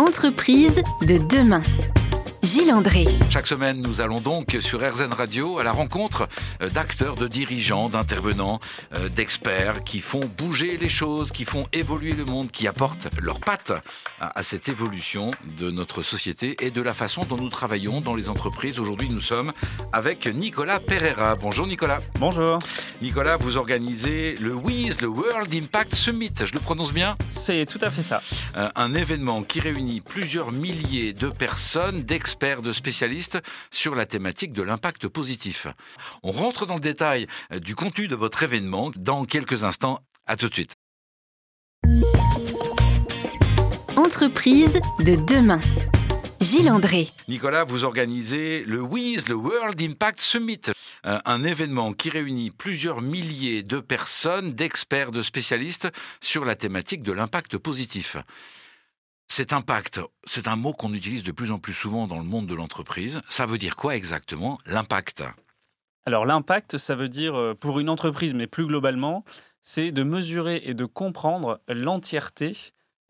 Entreprise de demain. Gilles André. Chaque semaine, nous allons donc sur RZN Radio à la rencontre euh, d'acteurs, de dirigeants, d'intervenants, euh, d'experts qui font bouger les choses, qui font évoluer le monde, qui apportent leurs pattes à, cette évolution de notre société et de la façon dont nous travaillons dans les entreprises. Aujourd'hui, nous sommes avec Nicolas Pereira. Bonjour Nicolas. Bonjour. Nicolas, vous organisez le WIS, le World Impact Summit. Je le prononce bien? C'est tout à fait ça. Euh, un événement qui réunit plusieurs milliers de personnes, d'experts de spécialistes sur la thématique de l'impact positif. On rentre dans le détail euh, du contenu de votre événement dans quelques instants. À tout de suite. Entreprise de demain. Gilles André. Nicolas, vous organisez le WIS, le World Impact Summit, euh, un événement qui réunit plusieurs milliers de personnes, d'experts, de spécialistes sur la thématique de l'impact positif. Cet impact, c'est un mot qu'on utilise de plus en plus souvent dans le monde de l'entreprise. Ça veut dire quoi exactement, l'impact? Alors l'impact, ça veut dire, euh, pour une entreprise, mais plus globalement, c'est de mesurer et de comprendre l'entièreté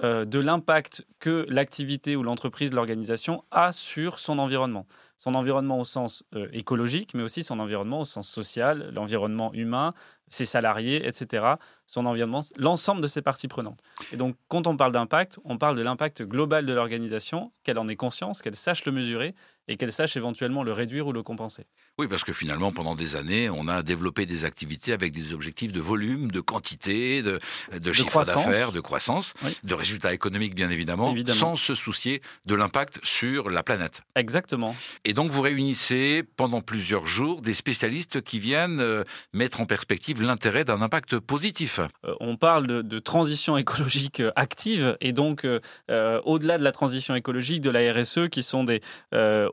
euh, de l'impact que l'activité ou l'entreprise, l'organisation a sur son environnement. Son environnement au sens euh, écologique, mais aussi son environnement au sens social, l'environnement humain, ses salariés, etc., son environnement, l'ensemble de ses parties prenantes. Et donc, quand on parle d'impact, on parle de l'impact global de l'organisation, qu'elle en ait conscience, qu'elle sache le mesurer et qu'elle sache éventuellement le réduire ou le compenser. Oui, parce que finalement, pendant des années, on a développé des activités avec des objectifs de volume, de quantité, de, de, chiffre d'affaires, de croissance, de résultats économiques, bien évidemment, sans se soucier de l'impact sur la planète. Exactement. Et donc, vous réunissez pendant plusieurs jours des spécialistes qui viennent euh, mettre en perspective l'intérêt d'un impact positif. Euh, on parle de, transition écologique euh, active et donc, au-delà de la transition écologique, de la RSE, qui sont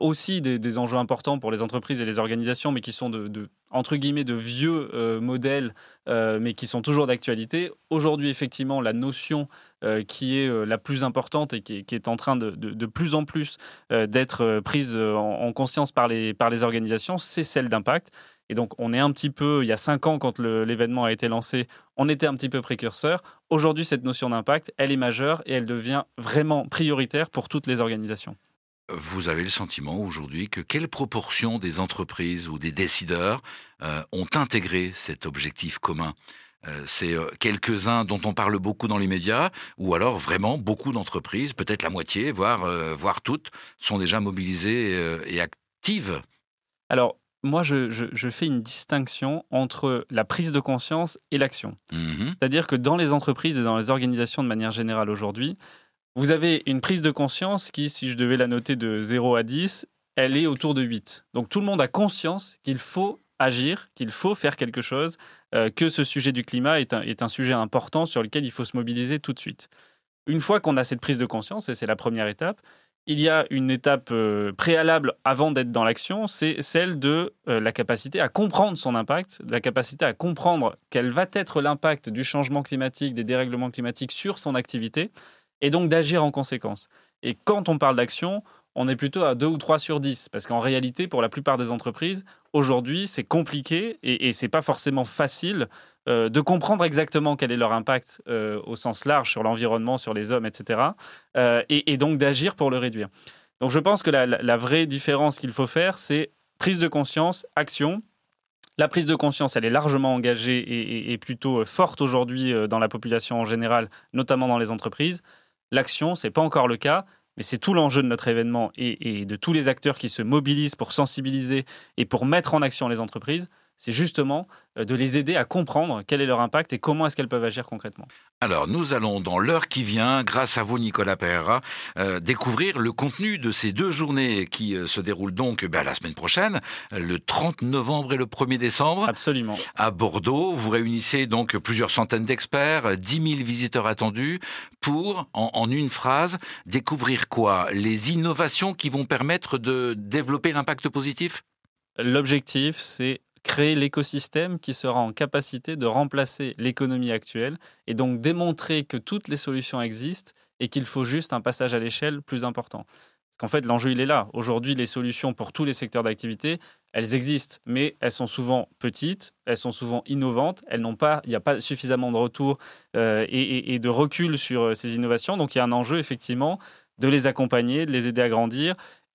aussi des, enjeux importants pour les entreprises et les organisations mais qui sont de, entre guillemets de vieux euh, modèles, euh, mais qui sont toujours d'actualité. Aujourd'hui, effectivement, la notion euh, qui est la plus importante et qui est, en train de, de, plus en plus d'être prise en, conscience par les, par les organisations, c'est celle d'impact. Et donc, on est un petit peu, il y a cinq ans, quand l'événement a été lancé, on était un petit peu précurseur. Aujourd'hui, cette notion d'impact, elle est majeure et elle devient vraiment prioritaire pour toutes les organisations vous avez le sentiment aujourd'hui que quelle proportion des entreprises ou des décideurs euh, ont intégré cet objectif commun? Euh, c'est euh, quelques-uns dont on parle beaucoup dans les médias, ou alors vraiment beaucoup d'entreprises, peut-être la moitié, voire, voire toutes, sont déjà mobilisées et actives? Alors, moi, je, fais une distinction entre la prise de conscience et l'action. Mmh C'est-à-dire que dans les entreprises et dans les organisations de manière générale aujourd'hui, vous avez une prise de conscience qui, si je devais la noter de 0 à 10, elle est autour de 8. Donc tout le monde a conscience qu'il faut agir, qu'il faut faire quelque chose, euh, que ce sujet du climat est un, est un sujet important sur lequel il faut se mobiliser tout de suite. Une fois qu'on a cette prise de conscience, et c'est la première étape, il y a une étape euh, préalable avant d'être dans l'action, c'est celle de euh, la capacité à comprendre son impact, la capacité à comprendre quel va être l'impact du changement climatique, des dérèglements climatiques sur son activité, et donc d'agir en conséquence. Et quand on parle d'action, on est plutôt à 2 ou 3 sur 10, parce qu'en réalité, pour la plupart des entreprises, aujourd'hui, c'est compliqué et, et c'est pas forcément facile euh, de comprendre exactement quel est leur impact euh, au sens large sur l'environnement, sur les hommes, etc., euh, et, donc d'agir pour le réduire. Donc je pense que la, vraie différence qu'il faut faire, c'est prise de conscience, action. La prise de conscience, elle est largement engagée et, et plutôt forte aujourd'hui dans la population en général, notamment dans les entreprises. L'action, c'est pas encore le cas, mais c'est tout l'enjeu de notre événement et, de tous les acteurs qui se mobilisent pour sensibiliser et pour mettre en action les entreprises c'est justement euh, de les aider à comprendre quel est leur impact et comment est-ce qu'elles peuvent agir concrètement. Alors, nous allons, dans l'heure qui vient, grâce à vous, Nicolas Pereira, euh, découvrir le contenu de ces deux journées qui euh, se déroulent donc ben, la semaine prochaine, le 30 novembre et le 1er décembre. Absolument. À Bordeaux, vous réunissez donc plusieurs centaines d'experts, 10 000 visiteurs attendus, pour, en, en une phrase, découvrir quoi? Les innovations qui vont permettre de développer l'impact positif? L'objectif, c'est créer l'écosystème qui sera en capacité de remplacer l'économie actuelle et donc démontrer que toutes les solutions existent et qu'il faut juste un passage à l'échelle plus important. Parce qu'en fait, l'enjeu, il est là. Aujourd'hui, les solutions pour tous les secteurs d'activité, elles existent, mais elles sont souvent petites, elles sont souvent innovantes, elles n'ont pas, il n'y a pas suffisamment de retour euh, et, de recul sur euh, ces innovations. Donc, il y a un enjeu, effectivement, de les accompagner, de les aider à grandir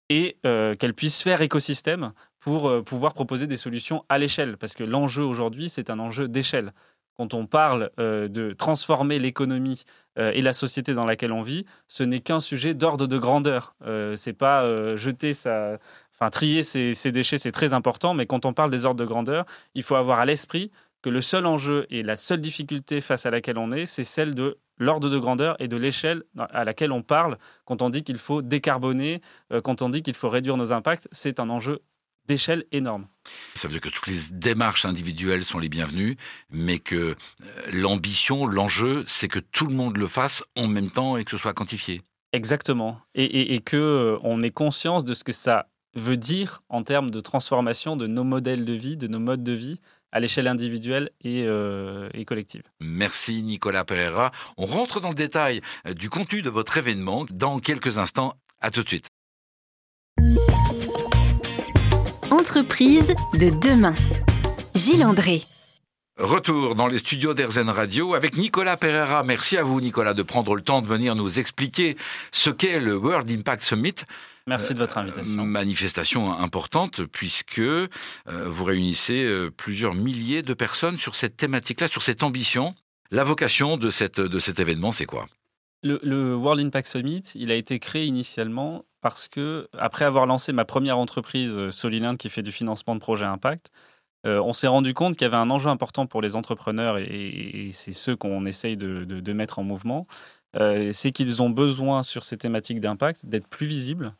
et euh, qu'elles puissent faire écosystème pour euh, pouvoir proposer des solutions à l'échelle. Parce que l'enjeu aujourd'hui, c'est un enjeu d'échelle. Quand on parle euh, de transformer l'économie et la société dans laquelle on vit, ce n'est qu'un sujet d'ordre de grandeur. c'est pas jeter sa, enfin trier ses, ses déchets, c'est très important, mais quand on parle des ordres de grandeur, il faut avoir à l'esprit que le seul enjeu et la seule difficulté face à laquelle on est, c'est celle de l'ordre de grandeur et de l'échelle à laquelle on parle quand on dit qu'il faut décarboner, euh, quand on dit qu'il faut réduire nos impacts. C'est un enjeu d'échelle énorme. Ça veut dire que toutes les démarches individuelles sont les bienvenues, mais que euh, l'ambition, l'enjeu, c'est que tout le monde le fasse en même temps et que ce soit quantifié. Exactement. Et, et, et que euh, on ait conscience de ce que ça veut dire en termes de transformation de nos modèles de vie, de nos modes de vie, à l'échelle individuelle euh, et, collective. Merci Nicolas Pereira. On rentre dans le détail du contenu de votre événement dans quelques instants. À tout de suite. Entreprise de demain. Gilles André. Retour dans les studios d'Erzen Radio avec Nicolas Pereira. Merci à vous, Nicolas, de prendre le temps de venir nous expliquer ce qu'est le World Impact Summit. Merci de votre invitation. manifestation importante puisque euh, vous réunissez euh, plusieurs milliers de personnes sur cette thématique-là, sur cette ambition. La vocation de, cette, de cet événement, c'est quoi? Le, World Impact Summit, il a été créé initialement parce que, après avoir lancé ma première entreprise, euh, Soliland, qui fait du financement de projets Impact, on s'est rendu compte qu'il y avait un enjeu important pour les entrepreneurs, et, c'est ceux qu'on essaye de, mettre en mouvement, euh, c'est qu'ils ont besoin sur ces thématiques d'impact d'être plus visibles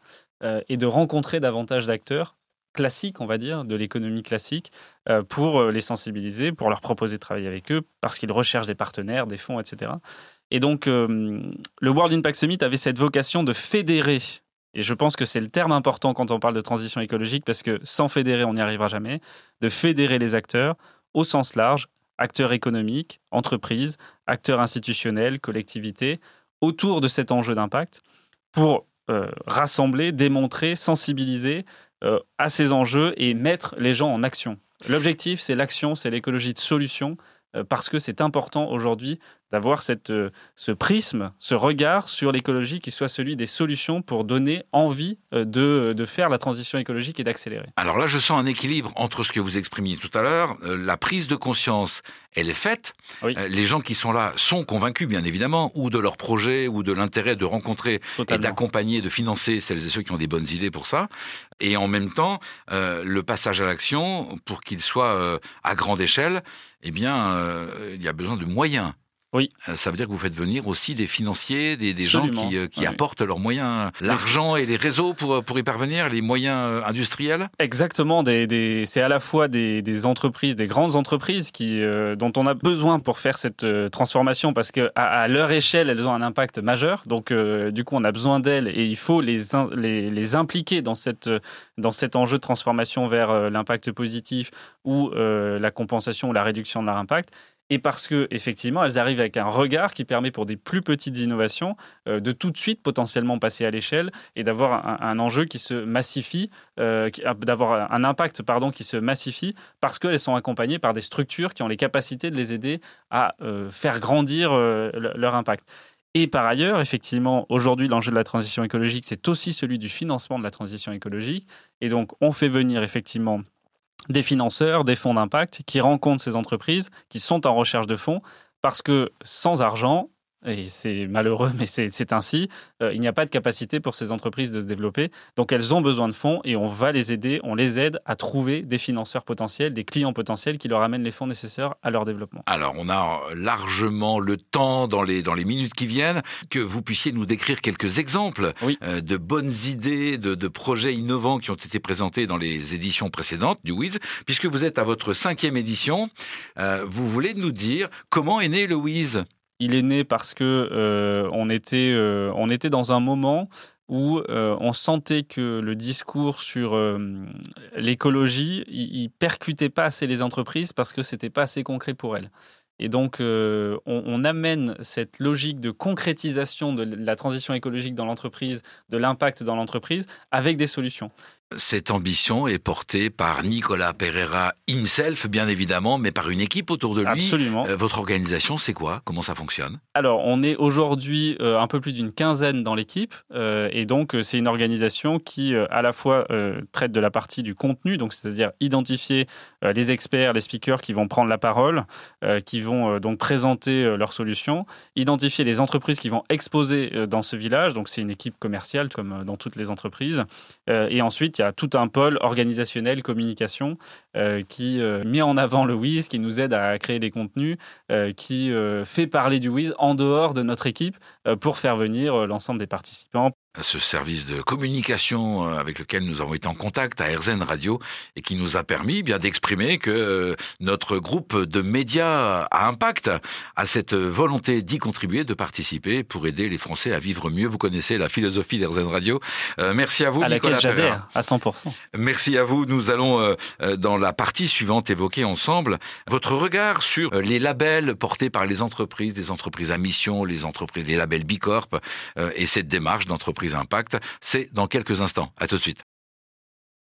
euh, et de rencontrer davantage d'acteurs classiques, on va dire, de l'économie classique, euh, pour les sensibiliser, pour leur proposer de travailler avec eux, parce qu'ils recherchent des partenaires, des fonds, etc. Et donc, le World Impact Summit avait cette vocation de fédérer et je pense que c'est le terme important quand on parle de transition écologique, parce que sans fédérer, on n'y arrivera jamais, de fédérer les acteurs au sens large, acteurs économiques, entreprises, acteurs institutionnels, collectivités, autour de cet enjeu d'impact pour euh, rassembler, démontrer, sensibiliser euh, à ces enjeux et mettre les gens en action. L'objectif, c'est l'action, c'est l'écologie de solution, euh, parce que c'est important aujourd'hui d'avoir cette, euh, ce prisme, ce regard sur l'écologie qui soit celui des solutions pour donner envie euh, de, de faire la transition écologique et d'accélérer. Alors là, je sens un équilibre entre ce que vous exprimiez tout à l'heure, la prise de conscience, elle est faite. les gens qui sont là sont convaincus, bien évidemment, ou de leur projet, ou de l'intérêt de rencontrer et d'accompagner, de financer celles et ceux qui ont des bonnes idées pour ça. Et en même temps, le passage à l'action, pour qu'il soit à grande échelle, eh bien, il y a besoin de moyens. Oui. Euh, ça veut dire que vous faites venir aussi des financiers, des, gens qui, euh, apportent leurs moyens, l'argent et les réseaux pour, euh, pour y parvenir, les moyens industriels Exactement. Des, des c'est à la fois des, des, entreprises, des grandes entreprises qui, dont on a besoin pour faire cette transformation parce qu'à à, leur échelle, elles ont un impact majeur. Donc, du coup, on a besoin d'elles et il faut les, les, les, impliquer dans, cette, dans cet enjeu de transformation vers l'impact positif ou la compensation ou la réduction de leur impact et parce que effectivement elles arrivent avec un regard qui permet pour des plus petites innovations euh, de tout de suite potentiellement passer à l'échelle et d'avoir un, enjeu qui se massifie, euh, euh, d'avoir un impact pardon qui se massifie parce qu'elles sont accompagnées par des structures qui ont les capacités de les aider à faire grandir leur impact. Et par ailleurs, effectivement, aujourd'hui, l'enjeu de la transition écologique, c'est aussi celui du financement de la transition écologique. Et donc, on fait venir effectivement des financeurs, des fonds d'impact qui rencontrent ces entreprises qui sont en recherche de fonds parce que sans argent, et c'est malheureux, mais c'est ainsi, euh, il n'y a pas de capacité pour ces entreprises de se développer. Donc elles ont besoin de fonds et on va les aider, on les aide à trouver des financeurs potentiels, des clients potentiels qui leur amènent les fonds nécessaires à leur développement. Alors on a largement le temps dans les, dans les minutes qui viennent que vous puissiez nous décrire quelques exemples euh, de bonnes idées, de, de, projets innovants qui ont été présentés dans les éditions précédentes du WIZ, puisque vous êtes à votre cinquième édition. Euh, vous voulez nous dire comment est né le WIZ? Il est né parce que euh, on, était, euh, on était dans un moment où euh, on sentait que le discours sur l'écologie, il, percutait pas assez les entreprises parce que c'était pas assez concret pour elles. Et donc, on, amène cette logique de concrétisation de la transition écologique dans l'entreprise, de l'impact dans l'entreprise, avec des solutions. Cette ambition est portée par Nicolas Pereira himself, bien évidemment, mais par une équipe autour de lui. Absolument. Euh, votre organisation, c'est quoi? Comment ça fonctionne? Alors, on est aujourd'hui euh, un peu plus d'une quinzaine dans l'équipe, euh, et donc c'est une organisation qui, à la fois, traite de la partie du contenu, donc c'est-à-dire identifier les experts, les speakers qui vont prendre la parole, qui vont donc présenter leurs solutions, identifier les entreprises qui vont exposer dans ce village, donc c'est une équipe commerciale comme dans toutes les entreprises, et ensuite il y a tout un pôle organisationnel, communication, euh, qui euh, met en avant le Wiz, qui nous aide à créer des contenus, euh, qui fait parler du Wiz en dehors de notre équipe pour faire venir l'ensemble des participants ce service de communication euh, avec lequel nous avons été en contact à RZN Radio et qui nous a permis bien d'exprimer que euh, notre groupe de médias à impact a cette volonté d'y contribuer, de participer pour aider les Français à vivre mieux. Vous connaissez la philosophie d'RZN Radio. Euh, merci à vous, à Nicolas laquelle j'adhère à 100%. Merci à vous. Nous allons dans la partie suivante évoquer ensemble votre regard sur les labels portés par les entreprises, des entreprises à mission, les entreprises, des labels Bicorp et cette démarche d'entreprise Impact. C'est dans quelques instants. À tout de suite.